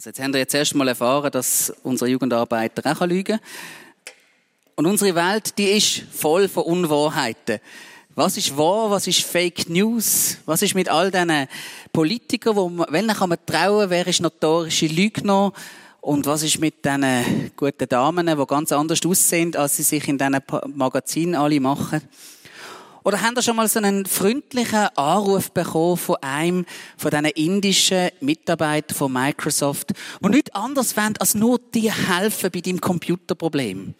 Also jetzt haben wir jetzt erst mal erfahren, dass unsere Jugendarbeiter auch lügen kann. Und unsere Welt, die ist voll von Unwahrheiten. Was ist wahr, was ist Fake News? Was ist mit all diesen Politikern, wo man, welchen kann man trauen, wer ist notorische Lügner? Und was ist mit diesen guten Damen, die ganz anders aussehen, als sie sich in diesen Magazinen alle machen? Oder haben ihr schon mal so einen freundlichen Anruf bekommen von einem von diesen indischen Mitarbeitern von Microsoft, die nichts anderes wollen, als nur dir helfen bei deinem Computerproblem?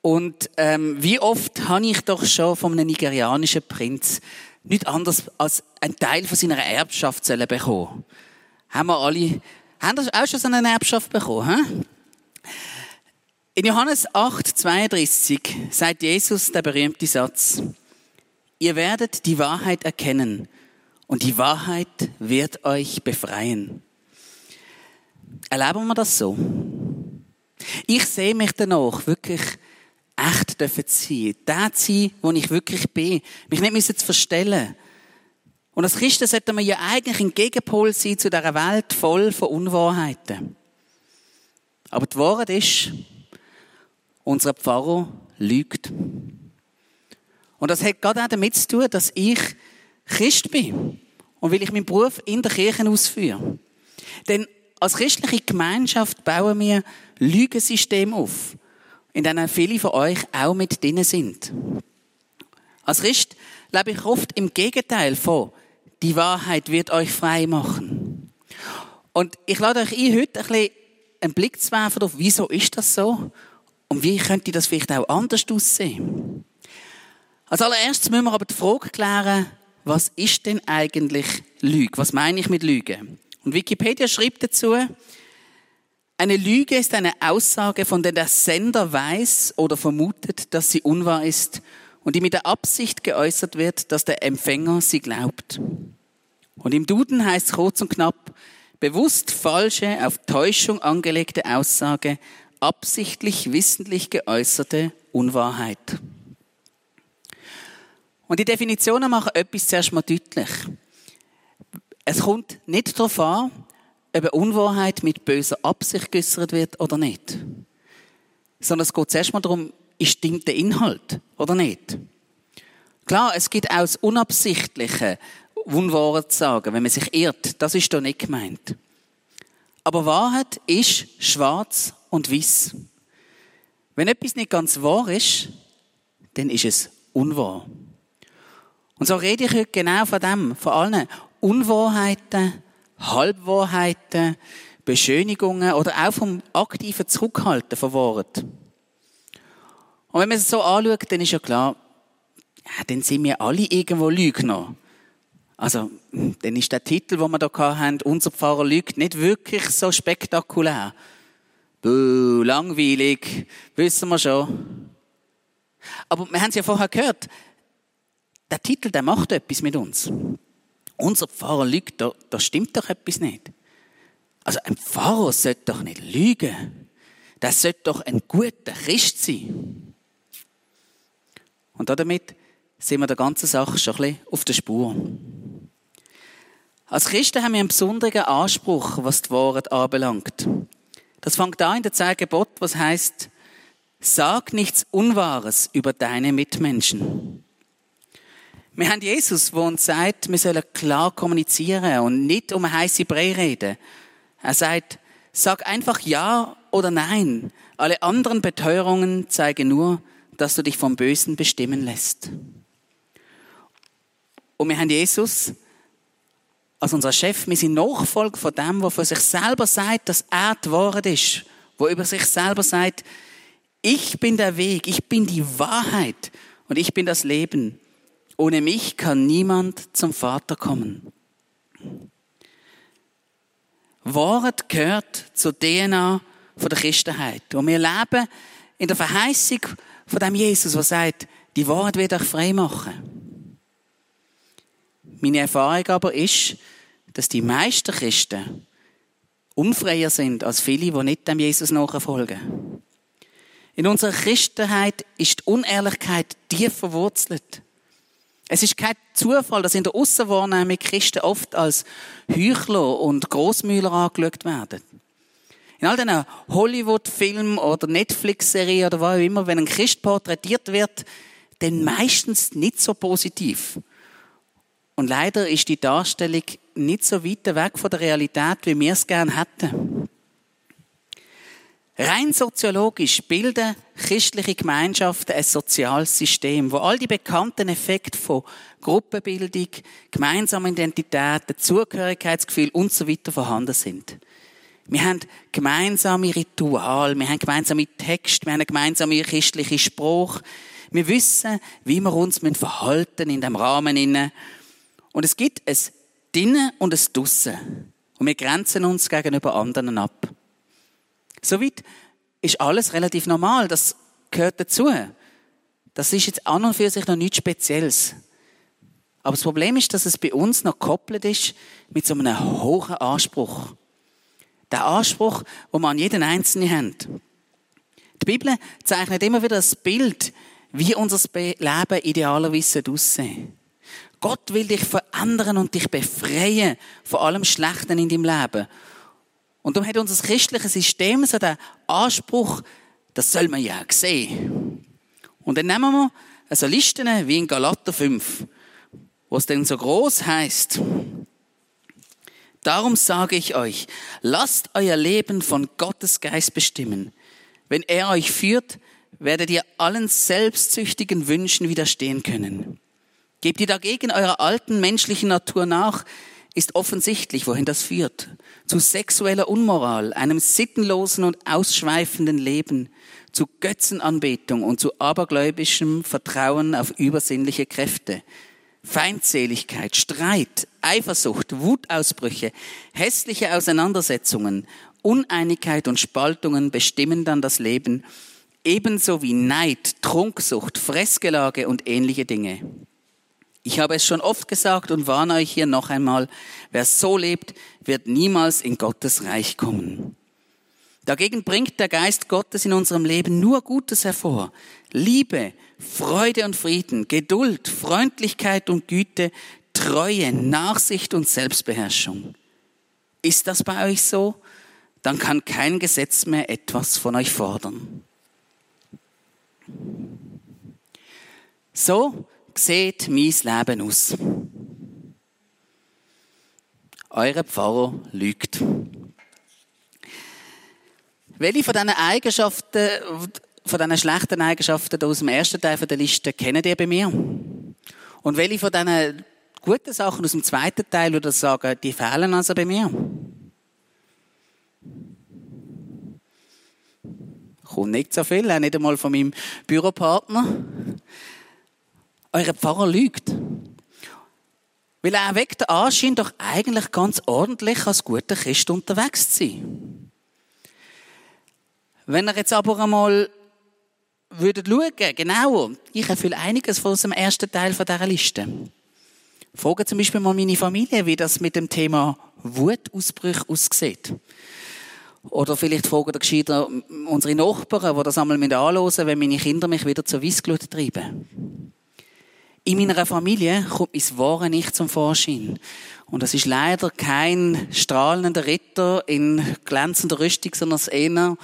Und ähm, wie oft habe ich doch schon von einem nigerianischen Prinz nichts anderes als einen Teil von seiner Erbschaft bekommen? Haben wir alle, haben wir auch schon so eine Erbschaft bekommen? He? In Johannes 8, 32 sagt Jesus der berühmte Satz, Ihr werdet die Wahrheit erkennen und die Wahrheit wird euch befreien. Erleben wir das so? Ich sehe mich danach wirklich echt dürfen sein. Der zu sein, wo ich wirklich bin. Mich nicht müssen zu verstellen. Und als Christen sollten wir ja eigentlich ein Gegenpol sein zu dieser Welt voll von Unwahrheiten. Aber die Wahrheit ist, unser Pfarrer lügt. Und das hat gerade auch damit zu tun, dass ich Christ bin. Und weil ich meinen Beruf in der Kirche ausführe. Denn als christliche Gemeinschaft bauen wir Lügensystem auf, in denen viele von euch auch mit drin sind. Als Christ lebe ich oft im Gegenteil von, die Wahrheit wird euch frei machen. Und ich lade euch ein, heute ein bisschen einen Blick zu werfen auf, wieso ist das so? Und wie könnte das vielleicht auch anders aussehen? Als allererstes müssen wir aber die Frage klären, was ist denn eigentlich Lüge? Was meine ich mit Lüge? Und Wikipedia schreibt dazu, eine Lüge ist eine Aussage, von der der Sender weiß oder vermutet, dass sie unwahr ist und die mit der Absicht geäußert wird, dass der Empfänger sie glaubt. Und im Duden heißt es kurz und knapp, bewusst falsche, auf Täuschung angelegte Aussage, absichtlich, wissentlich geäußerte Unwahrheit. Und die Definitionen machen etwas zuerst mal deutlich. Es kommt nicht darauf an, ob eine Unwahrheit mit böser Absicht geäußert wird oder nicht. Sondern es geht zuerst mal darum, stimmt der Inhalt oder nicht. Klar, es gibt auch das Unabsichtliche, Unwahre zu sagen, wenn man sich irrt. Das ist doch nicht gemeint. Aber Wahrheit ist schwarz und weiß. Wenn etwas nicht ganz wahr ist, dann ist es unwahr. Und so rede ich heute genau von dem, von allen Unwahrheiten, Halbwahrheiten, Beschönigungen oder auch vom aktiven Zurückhalten von Worten. Und wenn man es so anschaut, dann ist ja klar, ja, dann sind wir alle irgendwo Lügner. Also, dann ist der Titel, den wir da haben, unser Pfarrer lügt, nicht wirklich so spektakulär. Buh, langweilig, wissen wir schon. Aber wir haben es ja vorher gehört, der Titel, der macht etwas mit uns. Unser Pfarrer lügt, da, da stimmt doch etwas nicht. Also ein Pfarrer sollte doch nicht lügen. Der sollte doch ein guter Christ sein. Und damit sind wir der ganzen Sache schon ein bisschen auf der Spur. Als Christen haben wir einen besonderen Anspruch, was die Wahrheit anbelangt. Das fängt an in der Zeit Gebot, was heißt, sag nichts Unwahres über deine Mitmenschen. Wir haben Jesus, der uns sagt, wir sollen klar kommunizieren und nicht um heiße Brei reden. Er sagt, sag einfach Ja oder Nein. Alle anderen Beteuerungen zeigen nur, dass du dich vom Bösen bestimmen lässt. Und wir haben Jesus als unser Chef, wir sind Nachfolger von dem, der für sich selber sagt, dass er die Wahrheit ist, wo über sich selber sagt, ich bin der Weg, ich bin die Wahrheit und ich bin das Leben. Ohne mich kann niemand zum Vater kommen. Wort gehört zur DNA von der Christenheit. Und wir leben in der Verheißung von dem Jesus, der sagt, die Wahrheit wird euch frei machen. Meine Erfahrung aber ist, dass die meisten Christen unfreier sind als viele, die nicht dem Jesus nachfolgen. In unserer Christenheit ist die Unehrlichkeit tief verwurzelt. Es ist kein Zufall, dass in der Aussenwahrnehmung Christen oft als Heuchler und Großmühler angeschaut werden. In all diesen Hollywood-Filmen oder Netflix-Serien oder was auch immer, wenn ein Christ porträtiert wird, dann meistens nicht so positiv. Und leider ist die Darstellung nicht so weit weg von der Realität, wie wir es gerne hätten. Rein soziologisch bilden christliche Gemeinschaften ein soziales System, wo all die bekannten Effekte von Gruppenbildung, gemeinsamer Identität, Zugehörigkeitsgefühl und so weiter vorhanden sind. Wir haben gemeinsame Ritual, wir haben gemeinsame Texte, wir haben gemeinsame christliche Spruch. Wir wissen, wie wir uns verhalten in dem Rahmen inne. Und es gibt ein Drinnen und ein Dussen. Und wir grenzen uns gegenüber anderen ab. Soweit ist alles relativ normal. Das gehört dazu. Das ist jetzt an und für sich noch nichts Spezielles. Aber das Problem ist, dass es bei uns noch gekoppelt ist mit so einem hohen Anspruch. Der Anspruch, wo man an jeden Einzelnen hat. Die Bibel zeichnet immer wieder das Bild, wie unser Leben idealerweise aussehen. Gott will dich verändern und dich befreien von allem Schlechten in deinem Leben. Und darum hat unser christliches System so den Anspruch, das soll man ja sehen. Und dann nehmen wir so Listen wie in Galater 5, wo es denn so groß heißt. Darum sage ich euch, lasst euer Leben von Gottes Geist bestimmen. Wenn er euch führt, werdet ihr allen selbstsüchtigen Wünschen widerstehen können. Gebt ihr dagegen eurer alten menschlichen Natur nach, ist offensichtlich, wohin das führt. Zu sexueller Unmoral, einem sittenlosen und ausschweifenden Leben, zu Götzenanbetung und zu abergläubischem Vertrauen auf übersinnliche Kräfte. Feindseligkeit, Streit, Eifersucht, Wutausbrüche, hässliche Auseinandersetzungen, Uneinigkeit und Spaltungen bestimmen dann das Leben, ebenso wie Neid, Trunksucht, Fressgelage und ähnliche Dinge. Ich habe es schon oft gesagt und warne euch hier noch einmal, wer so lebt, wird niemals in Gottes Reich kommen. Dagegen bringt der Geist Gottes in unserem Leben nur Gutes hervor. Liebe, Freude und Frieden, Geduld, Freundlichkeit und Güte, Treue, Nachsicht und Selbstbeherrschung. Ist das bei euch so? Dann kann kein Gesetz mehr etwas von euch fordern. So sieht mein Leben aus? Euer Pfarrer lügt. Welche von diesen Eigenschaften, von diesen schlechten Eigenschaften aus dem ersten Teil der Liste kennt ihr bei mir? Und welche von diesen guten Sachen aus dem zweiten Teil würde sagen, die fehlen also bei mir? Kommt nicht so viel, auch nicht einmal von meinem Büropartner. Euer Pfarrer lügt. Weil er weckt den Anschein, doch eigentlich ganz ordentlich als guter Christ unterwegs zu sein. Wenn er jetzt aber einmal würdet schauen, genauer, ich erfülle einiges von unserem ersten Teil dieser Liste. Frage zum Beispiel mal meine Familie, wie das mit dem Thema Wutausbrüche aussieht. Oder vielleicht fragen gescheiter unsere Nachbarn, die das einmal anhören wenn meine Kinder mich wieder zur Weissglut treiben. In meiner Familie kommt mein Wahre nicht zum Vorschein. Und das ist leider kein strahlender Ritter in glänzender Rüstung, sondern eher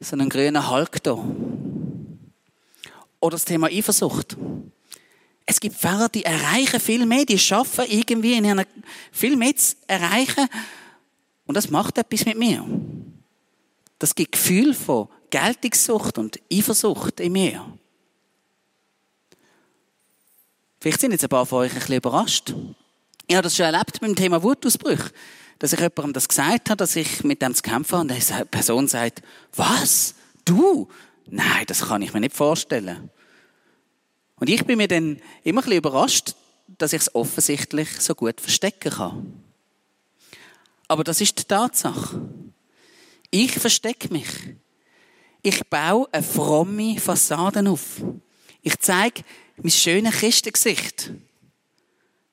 so ein grüner Hulk da. Oder das Thema Eifersucht. Es gibt Pfarrer, die erreichen viel mehr, die schaffen irgendwie in einer viel mehr zu erreichen. Und das macht etwas mit mir. Das gibt Gefühl von Geltungssucht und Eifersucht in mir. Vielleicht sind jetzt ein paar von euch ein bisschen überrascht. Ich habe das schon erlebt mit dem Thema Wutausbrüche. Dass ich jemandem das gesagt habe, dass ich mit dem zu kämpfen habe und die Person sagt, was? Du? Nein, das kann ich mir nicht vorstellen. Und ich bin mir dann immer ein bisschen überrascht, dass ich es offensichtlich so gut verstecken kann. Aber das ist die Tatsache. Ich verstecke mich. Ich baue eine fromme Fassade auf. Ich zeige mein schönes Christengesicht.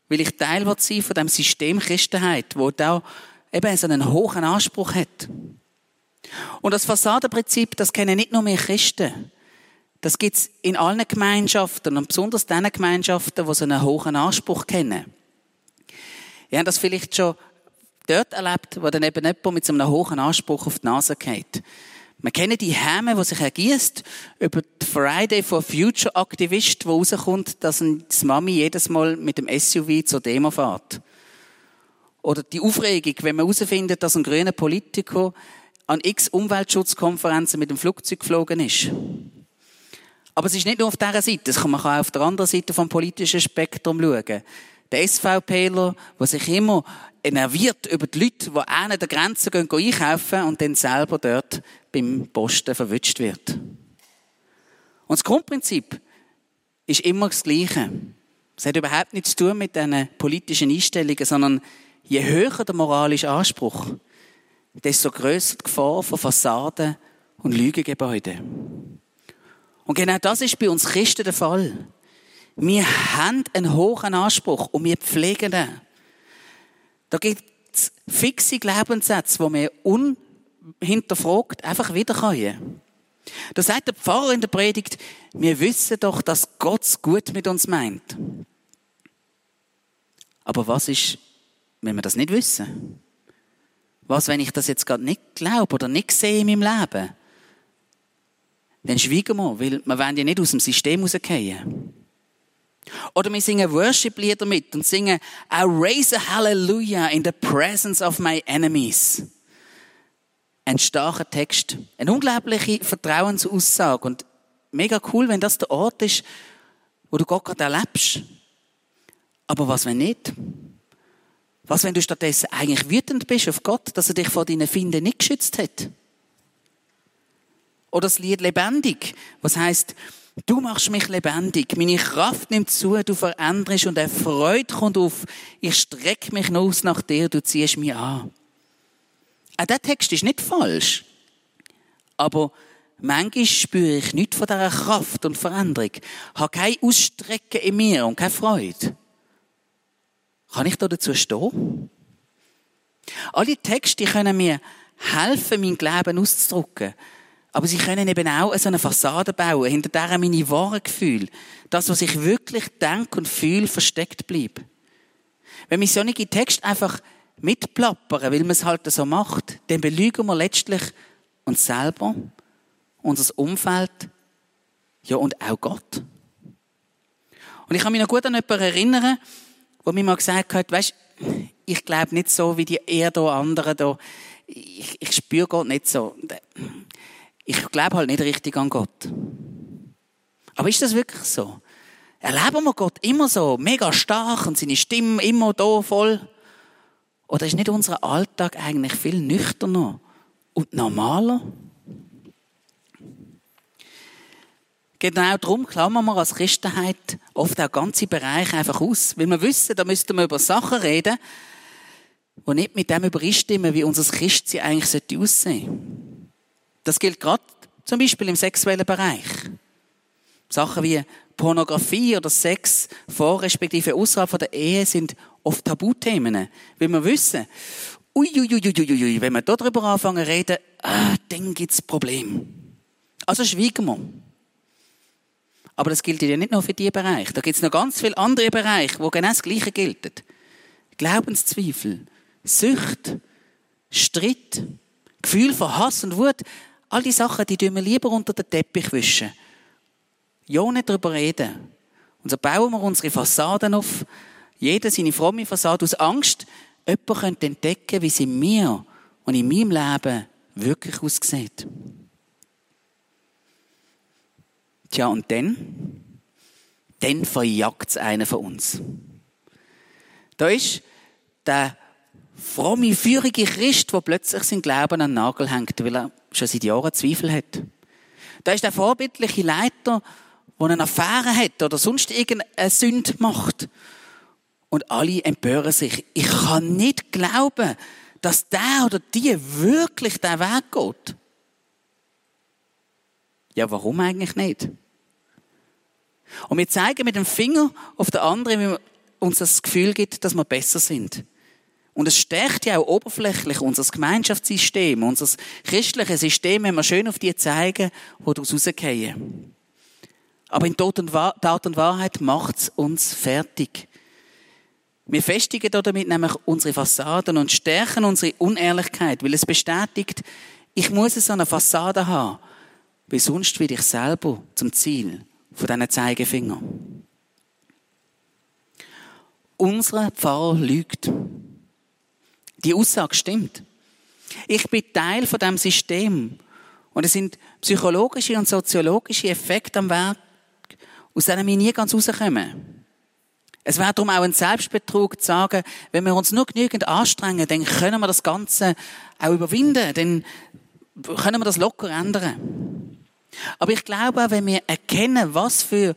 Weil ich Teil sein von dem System Christenheit, wo da eben so einen hohen Anspruch hat. Und das Fassadenprinzip, das kennen nicht nur wir Christen. Das gibt's in allen Gemeinschaften und besonders den Gemeinschaften, die so einen hohen Anspruch kennen. Ihr habt das vielleicht schon dort erlebt, wo dann eben jemand mit so einem hohen Anspruch auf die Nase geht. Wir kennen die Häme, die sich ergießt über die Friday for Future Aktivist, wo rauskommt, dass die Mami jedes Mal mit dem SUV zur Demo fährt. Oder die Aufregung, wenn man herausfindet, dass ein grüner Politiker an x Umweltschutzkonferenzen mit dem Flugzeug geflogen ist. Aber es ist nicht nur auf dieser Seite, das kann man auch auf der anderen Seite vom politischen Spektrum schauen. Der SVPler, der sich immer enerviert über die Leute, die an der Grenze gehen, einkaufen und dann selber dort beim Posten verwünscht wird. Und das Grundprinzip ist immer das Gleiche. Es hat überhaupt nichts zu tun mit diesen politischen Einstellungen, sondern je höher der moralische Anspruch, desto größer die Gefahr von Fassaden und Lügengebäuden. Und genau das ist bei uns Christen der Fall. Wir haben einen hohen Anspruch und wir pflegen den. Da gibt es fixe Glaubenssätze, die wir unhinterfragt einfach wiederkommen. Da sagt der Pfarrer in der Predigt, wir wissen doch, dass Gott es gut mit uns meint. Aber was ist, wenn wir das nicht wissen? Was, wenn ich das jetzt gerade nicht glaube oder nicht sehe in meinem Leben? Dann schweigen wir, weil wir wollen ja nicht aus dem System rausgehen. Oder wir singen Worship-Lieder mit und singen I raise a hallelujah in the presence of my enemies. Ein starker Text. Eine unglaubliche Vertrauensaussage. Und mega cool, wenn das der Ort ist, wo du Gott gerade erlebst. Aber was, wenn nicht? Was, wenn du stattdessen eigentlich wütend bist auf Gott, dass er dich vor deinen Finden nicht geschützt hat? Oder das Lied lebendig, was heißt, du machst mich lebendig, meine Kraft nimmt zu, du veränderst und eine Freude kommt auf, ich strecke mich aus nach dir, du ziehst mich an. Auch der Text ist nicht falsch. Aber manchmal spüre ich nichts von dieser Kraft und Veränderung, habe kein Ausstrecken in mir und keine Freude. Kann ich da dazu stehen? Alle Texte können mir helfen, mein Glauben auszudrücken. Aber sie können eben auch so eine Fassade bauen, hinter der meine wahren Gefühle, das, was ich wirklich denke und fühle, versteckt bleibt. Wenn wir solche Texte einfach mitplappern, weil man es halt so macht, dann belügen wir letztlich uns selber, unser Umfeld, ja und auch Gott. Und ich kann mich noch gut an jemanden erinnern, wo mir mal gesagt hat, weißt, ich glaube nicht so wie die eher da anderen da. Ich, ich spüre Gott nicht so. Ich glaube halt nicht richtig an Gott. Aber ist das wirklich so? Erleben wir Gott immer so, mega stark und seine Stimme immer da voll? Oder ist nicht unser Alltag eigentlich viel nüchterner und normaler? Genau darum klammern wir als Christenheit oft auch ganze Bereiche einfach aus. Weil wir wissen, da müssten wir über Sachen reden, die nicht mit dem übereinstimmen, wie unser Christsein eigentlich aussehen sollte. Das gilt gerade zum Beispiel im sexuellen Bereich. Sachen wie Pornografie oder Sex vor respektive außerhalb der Ehe sind oft Tabuthemen. Weil wir wissen, uiuiuiuiui, wenn wir darüber anfangen zu reden, ah, dann gibt's Probleme. Also schweigen wir. Aber das gilt ja nicht nur für diesen Bereich. Da gibt es noch ganz viele andere Bereiche, wo genau das Gleiche gilt. Glaubenszweifel, Sucht, Streit, Gefühl von Hass und Wut. All die Sachen, die wir lieber unter den Teppich wischen. Ja, nicht darüber reden. Und so bauen wir unsere Fassaden auf. Jeder seine fromme Fassade aus Angst, jemand könnte entdecken, wie sie in mir und in meinem Leben wirklich aussieht. Tja, und dann? Dann verjagt es einen von uns. Da ist der fromme, feurige Christ, der plötzlich sein Glauben an den Nagel hängt, weil er schon seit Jahren Zweifel hat. Da ist der vorbildliche Leiter, der eine Affäre hat oder sonst irgendeine Sünde macht. Und alle empören sich. Ich kann nicht glauben, dass der oder die wirklich den Weg geht. Ja, warum eigentlich nicht? Und wir zeigen mit dem Finger auf den anderen, wie uns das Gefühl gibt, dass wir besser sind. Und es stärkt ja auch oberflächlich unser Gemeinschaftssystem, unser christliches System, wenn wir schön auf die zeigen, wo daraus rausgehen. Aber in Tat und Wahrheit macht es uns fertig. Wir festigen damit nämlich unsere Fassaden und stärken unsere Unehrlichkeit, weil es bestätigt, ich muss so eine Fassade haben, weil sonst werde ich selber zum Ziel von diesen Zeigefinger. Unser Pfarrer lügt. Die Aussage stimmt. Ich bin Teil von dem System. Und es sind psychologische und soziologische Effekte am Werk, aus denen wir nie ganz rauskommen. Es wäre darum auch ein Selbstbetrug zu sagen, wenn wir uns nur genügend anstrengen, dann können wir das Ganze auch überwinden, dann können wir das locker ändern. Aber ich glaube auch, wenn wir erkennen, was für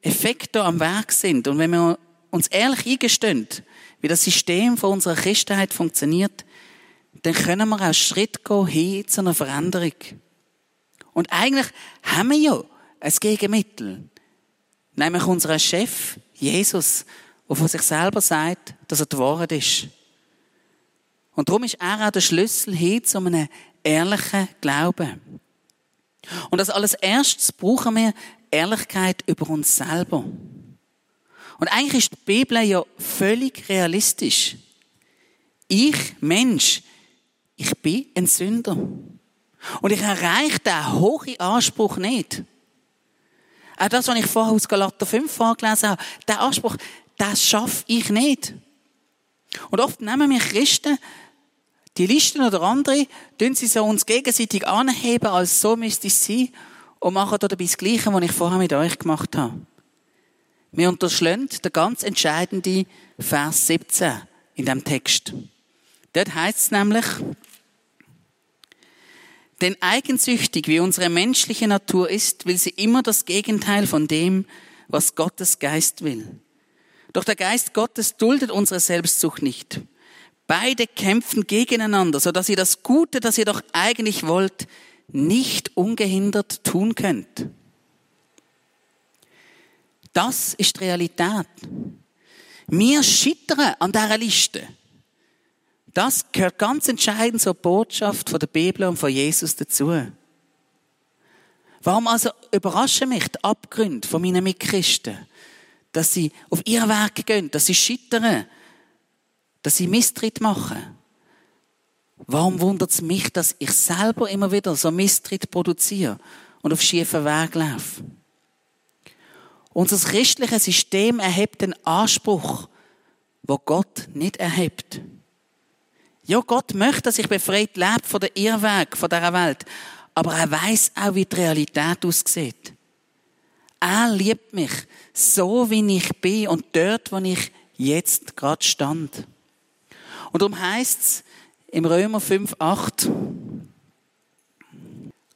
Effekte am Werk sind und wenn wir uns ehrlich eingestehen, wie das System von unserer Christenheit funktioniert, dann können wir auch Schritt gehen hin zu einer Veränderung. Und eigentlich haben wir ja ein Gegenmittel. Nämlich unseren Chef, Jesus, der von sich selber sagt, dass er die Wahrheit ist. Und darum ist er auch der Schlüssel hin zu einem ehrlichen Glauben. Und als alles erstes brauchen wir Ehrlichkeit über uns selber. Und eigentlich ist die Bibel ja völlig realistisch. Ich, Mensch, ich bin ein Sünder. Und ich erreiche diesen hohen Anspruch nicht. Auch das, was ich vorher aus Galater 5 vorgelesen habe, der Anspruch, das schaffe ich nicht. Und oft nehmen wir Christen die Listen oder andere, tun sie so uns gegenseitig anheben, als so müsste es sein, und machen dabei das Gleiche, was ich vorher mit euch gemacht habe. Wir unterschlagen den ganz entscheidenden Vers 17 in dem Text. Dort heißt es nämlich, denn eigensüchtig wie unsere menschliche Natur ist, will sie immer das Gegenteil von dem, was Gottes Geist will. Doch der Geist Gottes duldet unsere Selbstsucht nicht. Beide kämpfen gegeneinander, so dass ihr das Gute, das ihr doch eigentlich wollt, nicht ungehindert tun könnt. Das ist die Realität. Wir scheitern an dieser Liste. Das gehört ganz entscheidend zur Botschaft von der Bibel und von Jesus dazu. Warum also überraschen mich die Abgründe von meinen Mitchristen? Dass sie auf ihren Weg gehen, dass sie scheitern, dass sie Misstritt machen. Warum wundert es mich, dass ich selber immer wieder so Misstritt produziere und auf schiefen Weg laufe? Unser christliches System erhebt den Anspruch, wo Gott nicht erhebt. Ja, Gott möchte, dass ich befreit lebe von der Irrweg, von dieser Welt. Aber er weiß auch, wie die Realität aussieht. Er liebt mich so, wie ich bin und dort, wo ich jetzt gerade stand. Und darum heißt es im Römer 5, 8,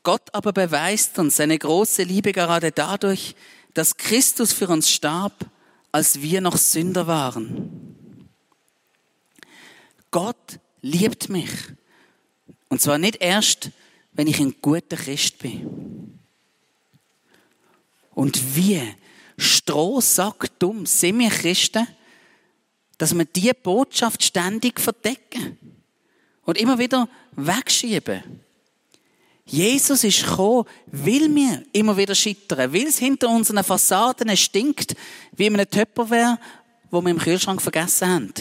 Gott aber beweist uns seine große Liebe gerade dadurch, dass Christus für uns starb, als wir noch Sünder waren. Gott liebt mich. Und zwar nicht erst, wenn ich ein guter Christ bin. Und wie strohsackdumm sind wir Christen, dass wir diese Botschaft ständig verdecken und immer wieder wegschieben. Jesus ist gekommen, will mir immer wieder scheitern, weil es hinter unseren Fassaden stinkt, wie in einem Töpperwehr, wo wir im Kühlschrank vergessen haben.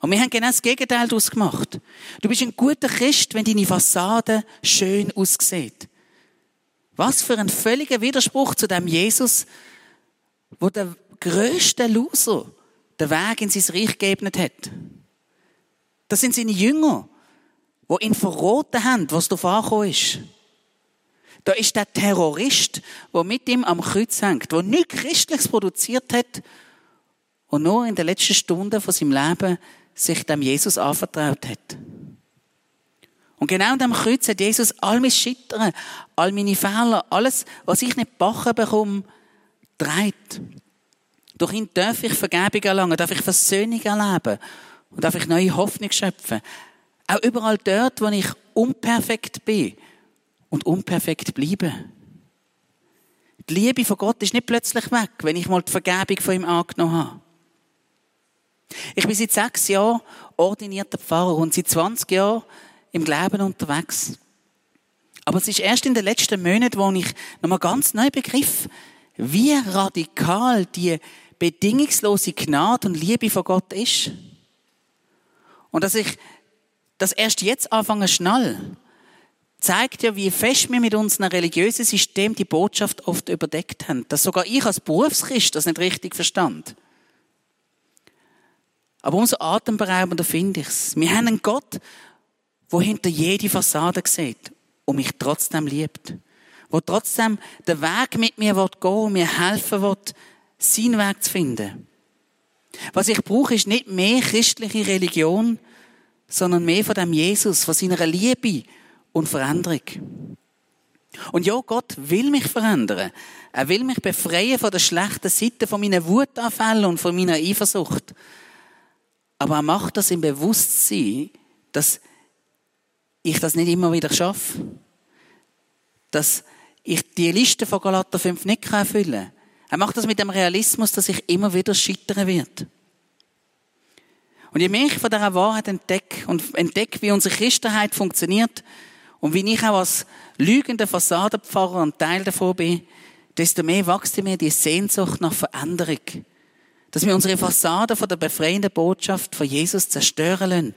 Und wir haben genau das Gegenteil daraus gemacht. Du bist ein guter Christ, wenn deine Fassade schön aussieht. Was für ein völliger Widerspruch zu dem Jesus, wo der größte Loser den Weg in sein Reich geebnet hat. Das sind seine Jünger, die ihn verraten haben, was da angekommen ist. Da ist der Terrorist, der mit ihm am Kreuz hängt, der nichts Christliches produziert hat und nur in den letzten Stunden von seinem Leben sich dem Jesus anvertraut hat. Und genau an dem Kreuz hat Jesus all mein Scheitern, all meine Fehler, alles, was ich nicht backen bekomme, dreht. Durch ihn darf ich Vergebung erlangen, darf ich Versöhnung erleben und darf ich neue Hoffnung schöpfen. Auch überall dort, wo ich unperfekt bin und unperfekt bleibe. Die Liebe von Gott ist nicht plötzlich weg, wenn ich mal die Vergebung von ihm angenommen habe. Ich bin seit sechs Jahren ordinierter Pfarrer und seit 20 Jahren im Glauben unterwegs. Aber es ist erst in den letzten Monaten, wo ich nochmal ganz neu begriff, wie radikal die bedingungslose Gnade und Liebe von Gott ist. Und dass ich das erst jetzt anfange schnell, zeigt ja, wie fest wir mit unserem religiösen System die Botschaft oft überdeckt haben. Dass sogar ich als Berufschrist das nicht richtig verstand. Aber umso atemberaubender finde ich es. Wir haben einen Gott, der hinter jede Fassade sieht und mich trotzdem liebt. Wo trotzdem den Weg mit mir gehen will mir helfen will, seinen Weg zu finden. Was ich brauche, ist nicht mehr christliche Religion, sondern mehr von dem Jesus, von seiner Liebe und Veränderung. Und ja, Gott will mich verändern. Er will mich befreien von der schlechten Seite, von meinen Wutanfällen und von meiner Eifersucht. Aber er macht das im Bewusstsein, dass ich das nicht immer wieder schaffe. Dass ich die Liste von Galater 5 nicht erfüllen kann. Er macht das mit dem Realismus, dass ich immer wieder scheitern werde. Und je mehr ich von dieser Wahrheit entdecke und entdecke, wie unsere Christenheit funktioniert und wie ich auch als lügender Fassadenpfarrer ein Teil davon bin, desto mehr wächst in mir die Sehnsucht nach Veränderung. Dass wir unsere Fassade von der befreienden Botschaft von Jesus zerstören lassen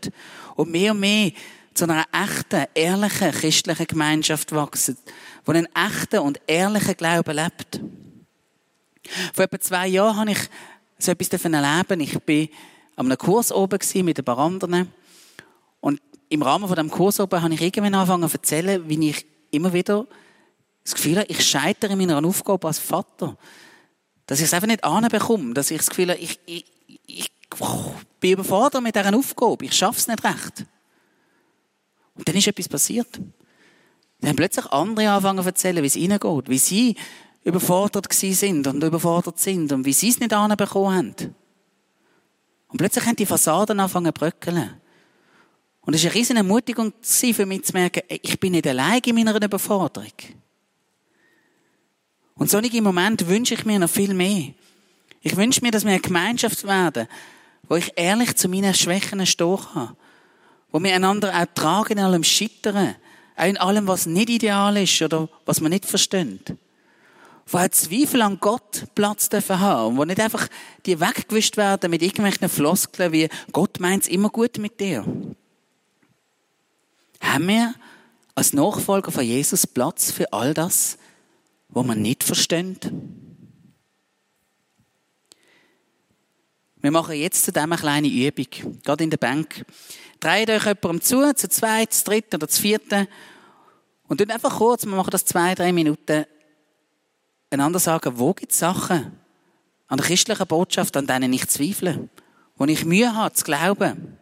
und mehr und mehr zu einer echten, ehrlichen christlichen Gemeinschaft wachsen, wo einen echten und ehrlichen Glauben lebt. Vor etwa zwei Jahren habe ich so etwas erleben. Ich bin an einem Kurs oben mit ein paar anderen. Und im Rahmen von dem Kurs oben habe ich irgendwann angefangen zu erzählen, wie ich immer wieder das Gefühl habe, ich scheitere in meiner Aufgabe als Vater. Dass ich es einfach nicht anbekomme. Dass ich das Gefühl habe, ich, ich, ich bin überfordert mit dieser Aufgabe. Ich schaffe es nicht recht. Und dann ist etwas passiert. Dann haben plötzlich andere angefangen zu erzählen, wie es ihnen geht, wie sie überfordert sind und überfordert sind und wie sie es nicht anbekommen haben. Und plötzlich haben die Fassaden angefangen zu bröckeln. Und es war eine riesige Ermutigung für mich zu merken, ich bin nicht allein in meiner Überforderung. Und solche Momente wünsche ich mir noch viel mehr. Ich wünsche mir, dass wir eine Gemeinschaft werden, wo ich ehrlich zu meinen Schwächen stehen kann. Wo wir einander auch tragen in allem Scheitern. Auch in allem, was nicht ideal ist oder was man nicht versteht wo auch Zweifel an Gott Platz dürfen haben und wo nicht einfach die weggewischt werden mit irgendwelchen Floskeln wie Gott meint es immer gut mit dir. Haben wir als Nachfolger von Jesus Platz für all das, wo man nicht versteht? Wir machen jetzt zu dem eine kleine Übung, gerade in der Bank. Dreht euch jemandem zu, zu zweit, zu dritt oder zu vierten und dann einfach kurz, wir machen das zwei, drei Minuten, einander sagen, wo gibt es Sachen an der christlichen Botschaft, an denen ich zweifle, wo ich Mühe habe zu glauben.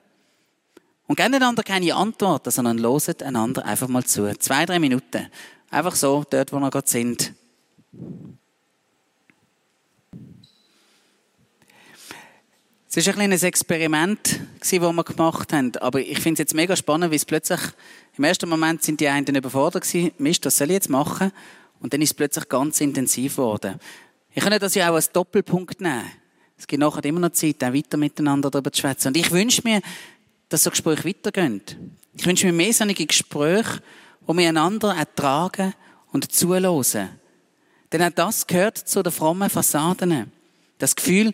Und gerne einander keine Antworten, sondern loset einander einfach mal zu. Zwei, drei Minuten. Einfach so, dort, wo wir gerade sind. Es war ein kleines Experiment, das wir gemacht haben. Aber ich finde es jetzt mega spannend, wie es plötzlich, im ersten Moment sind die einen überfordert gewesen. Mist, was soll ich jetzt machen? Und dann ist es plötzlich ganz intensiv geworden. Ich kann das ja auch als Doppelpunkt nehmen. Es gibt nachher immer noch Zeit, auch weiter miteinander darüber zu schwätzen. Und ich wünsche mir, dass so Gespräche weitergehen. Ich wünsche mir mehr solche Gespräche, wo wir einander ertragen und zuhören. Denn auch das gehört zu den frommen Fassaden. Das Gefühl,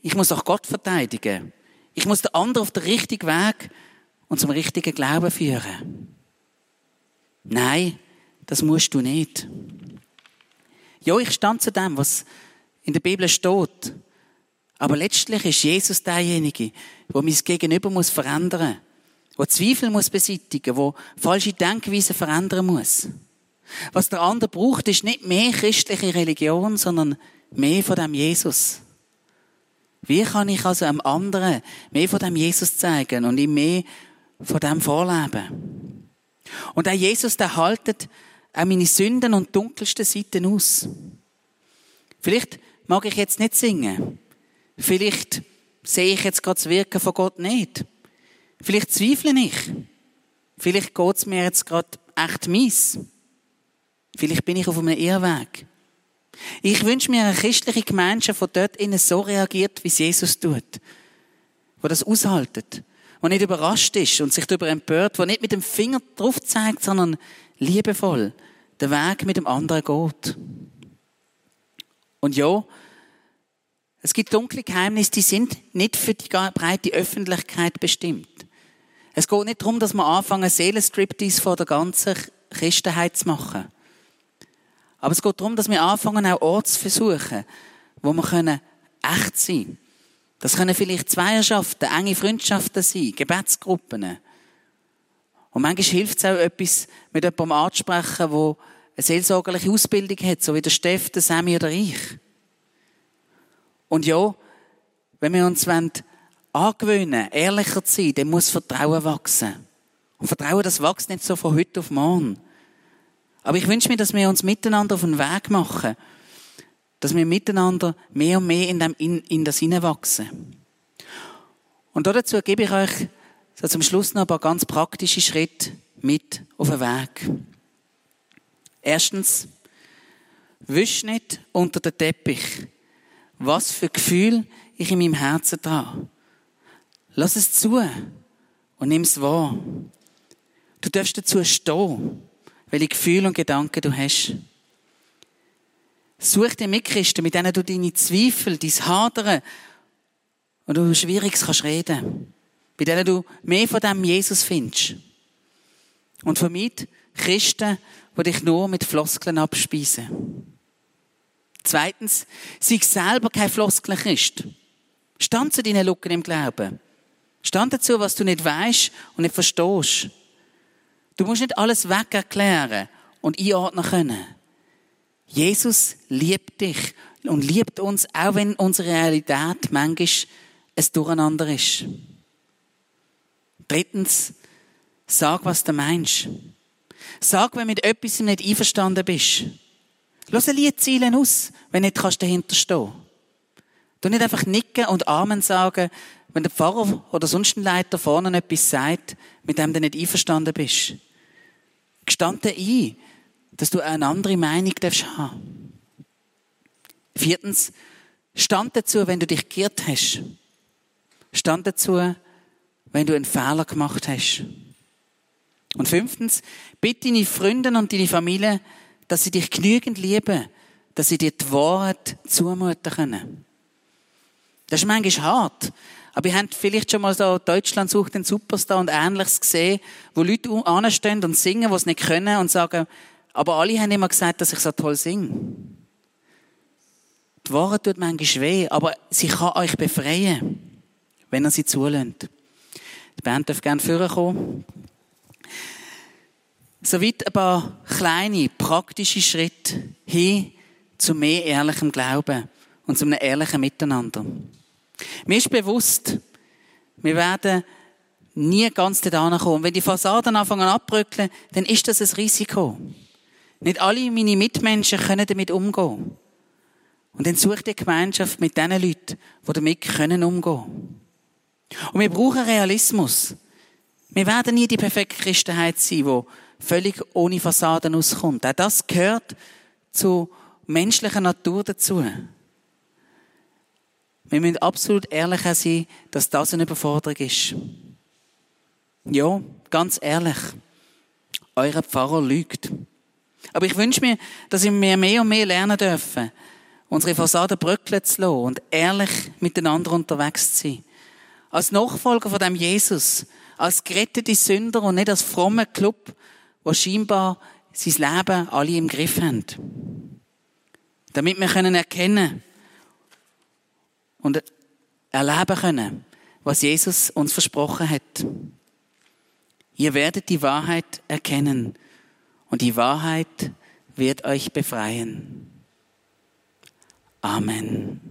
ich muss auch Gott verteidigen. Ich muss den anderen auf den richtigen Weg und zum richtigen Glauben führen. Nein, das musst du nicht. Ja, ich stand zu dem, was in der Bibel steht. Aber letztlich ist Jesus derjenige, der mein Gegenüber muss verändern muss, der Zweifel muss beseitigen, der falsche Denkweisen verändern muss. Was der andere braucht, ist nicht mehr christliche Religion, sondern mehr von dem Jesus. Wie kann ich also einem anderen mehr von dem Jesus zeigen und ihm mehr von dem vorleben? Und der Jesus, der haltet auch meine Sünden und dunkelsten Seiten aus. Vielleicht mag ich jetzt nicht singen. Vielleicht sehe ich jetzt gerade das Wirken von Gott nicht. Vielleicht zweifle ich. Vielleicht geht es mir jetzt gerade echt mies. Vielleicht bin ich auf einem Irrweg. Ich wünsche mir eine christliche Gemeinschaft, die dort innen so reagiert, wie es Jesus tut. Wo das aushaltet. Wo nicht überrascht ist und sich darüber empört. Wo nicht mit dem Finger drauf zeigt, sondern liebevoll den Weg mit dem anderen geht. Und ja, Es gibt dunkle Geheimnisse, die sind nicht für die breite Öffentlichkeit bestimmt. Es geht nicht darum, dass wir anfangen, Seelenstriptease vor der ganzen Christenheit zu machen. Aber es geht darum, dass wir anfangen, auch Orte zu versuchen, wo wir können echt sein können. Das können vielleicht Zweierschaften, enge Freundschaften sein, Gebetsgruppen. Und manchmal hilft es auch, etwas mit jemandem anzusprechen, der eine seelsorgerliche Ausbildung hat, so wie der Steff, der Sammy oder ich. Und ja, wenn wir uns angewöhnen, ehrlicher zu sein, dann muss Vertrauen wachsen. Und Vertrauen, das wächst nicht so von heute auf morgen. Aber ich wünsche mir, dass wir uns miteinander auf den Weg machen. Dass wir miteinander mehr und mehr in, dem, in, in das hineinwachsen. Und dazu gebe ich euch so zum Schluss noch ein paar ganz praktische Schritte mit auf den Weg. Erstens, wisch nicht unter den Teppich, was für Gefühl ich in meinem Herzen trage. Lass es zu und nimm es wahr. Du darfst dazu stehen, welche Gefühle und Gedanken du hast. Such dir Mitchristen, mit denen du deine Zweifel, dein Hadern und du Schwieriges kannst reden. Bei denen du mehr von dem Jesus findest. Und vermeid Christen, die dich nur mit Floskeln abspeisen. Zweitens, sei selber kein Floskelchrist. Stand zu deinen Lücken im Glauben. Stand dazu, was du nicht weißt und nicht verstehst. Du musst nicht alles weg erklären und einordnen können. Jesus liebt dich und liebt uns, auch wenn unsere Realität manchmal ein Durcheinander ist. Drittens, sag, was du meinst. Sag, wenn du mit etwas nicht einverstanden bist. Lass ein Lied aus, wenn nicht kannst dahinter stehen. Du nicht einfach nicken und Amen sagen, wenn der Pfarrer oder sonst ein Leiter vorne etwas sagt, mit dem du nicht einverstanden bist. Gestanden ein, dass du eine andere Meinung darfst haben. Viertens, stand dazu, wenn du dich geirrt hast. Stand dazu, wenn du einen Fehler gemacht hast. Und fünftens, bitte deine Freunde und deine Familie, dass sie dich genügend lieben, dass sie dir die Wahrheit zumuten können. Das ist manchmal hart. Aber ihr habt vielleicht schon mal so Deutschland sucht den Superstar und Ähnliches gesehen, wo Leute anstehen und singen, was nicht können und sagen, aber alle haben immer gesagt, dass ich so toll singe. Die Wahrheit tut manchmal weh, aber sie kann euch befreien, wenn ihr sie zulässt. Die Band darf gerne vorkommen. Soweit ein paar kleine, praktische Schritte hin zu mehr ehrlichem Glauben und zu einem ehrlichen Miteinander. Mir ist bewusst, wir werden nie ganz dort kommen. Wenn die Fassaden anfangen abbröckeln, dann ist das ein Risiko. Nicht alle meine Mitmenschen können damit umgehen. Und dann sucht die Gemeinschaft mit den Leuten, die damit können umgehen. Und wir brauchen Realismus. Wir werden nie die perfekte Christenheit sein, die völlig ohne Fassaden auskommt. Auch das gehört zur menschlichen Natur dazu. Wir müssen absolut ehrlich sein, dass das eine Überforderung ist. Ja, ganz ehrlich. Euer Pfarrer lügt. Aber ich wünsche mir, dass wir mehr und mehr lernen dürfen, unsere Fassade bröckeln zu lassen und ehrlich miteinander unterwegs zu sein. Als Nachfolger von dem Jesus, als gerettete Sünder und nicht als frommer Club, wo scheinbar sein Leben alle im Griff haben. Damit wir können erkennen, und erleben können, was Jesus uns versprochen hat. Ihr werdet die Wahrheit erkennen und die Wahrheit wird euch befreien. Amen.